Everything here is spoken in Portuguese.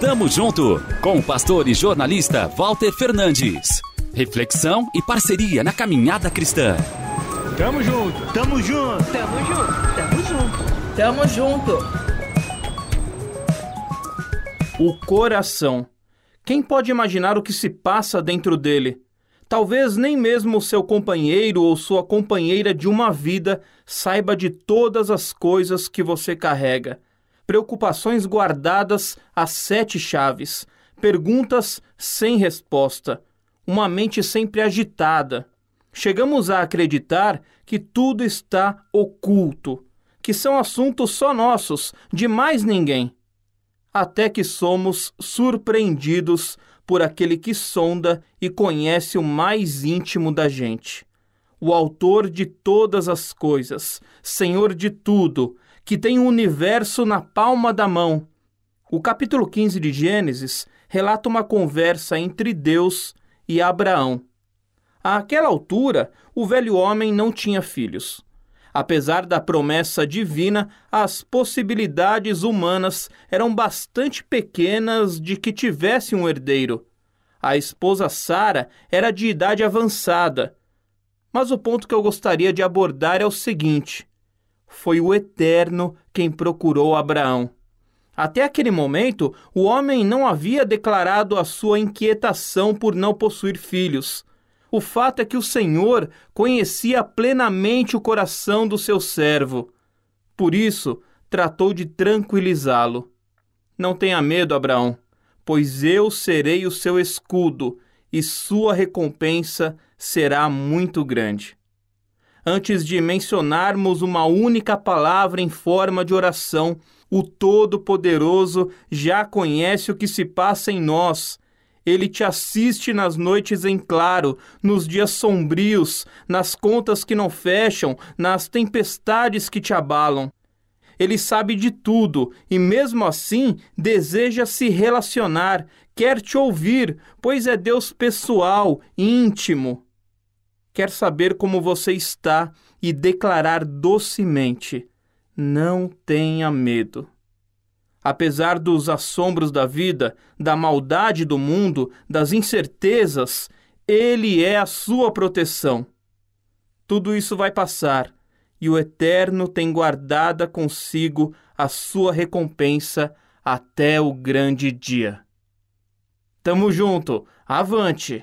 Tamo junto com o pastor e jornalista Walter Fernandes. Reflexão e parceria na caminhada cristã. Tamo junto, tamo junto, tamo junto, tamo junto, tamo junto. O coração. Quem pode imaginar o que se passa dentro dele? Talvez nem mesmo o seu companheiro ou sua companheira de uma vida saiba de todas as coisas que você carrega. Preocupações guardadas a sete chaves, perguntas sem resposta, uma mente sempre agitada. Chegamos a acreditar que tudo está oculto, que são assuntos só nossos, de mais ninguém. Até que somos surpreendidos por aquele que sonda e conhece o mais íntimo da gente. O Autor de todas as coisas, Senhor de tudo, que tem o universo na palma da mão. O capítulo 15 de Gênesis relata uma conversa entre Deus e Abraão. Àquela altura, o velho homem não tinha filhos. Apesar da promessa divina, as possibilidades humanas eram bastante pequenas de que tivesse um herdeiro. A esposa Sara era de idade avançada. Mas o ponto que eu gostaria de abordar é o seguinte: foi o Eterno quem procurou Abraão. Até aquele momento, o homem não havia declarado a sua inquietação por não possuir filhos. O fato é que o Senhor conhecia plenamente o coração do seu servo. Por isso, tratou de tranquilizá-lo. Não tenha medo, Abraão, pois eu serei o seu escudo e sua recompensa será muito grande. Antes de mencionarmos uma única palavra em forma de oração, o Todo-Poderoso já conhece o que se passa em nós ele te assiste nas noites em claro, nos dias sombrios, nas contas que não fecham, nas tempestades que te abalam. Ele sabe de tudo e, mesmo assim, deseja se relacionar, quer te ouvir, pois é Deus pessoal, íntimo. Quer saber como você está e declarar docemente: Não tenha medo. Apesar dos assombros da vida, da maldade do mundo, das incertezas, Ele é a sua proteção. Tudo isso vai passar, e o Eterno tem guardada consigo a sua recompensa até o grande dia. Tamo junto, avante!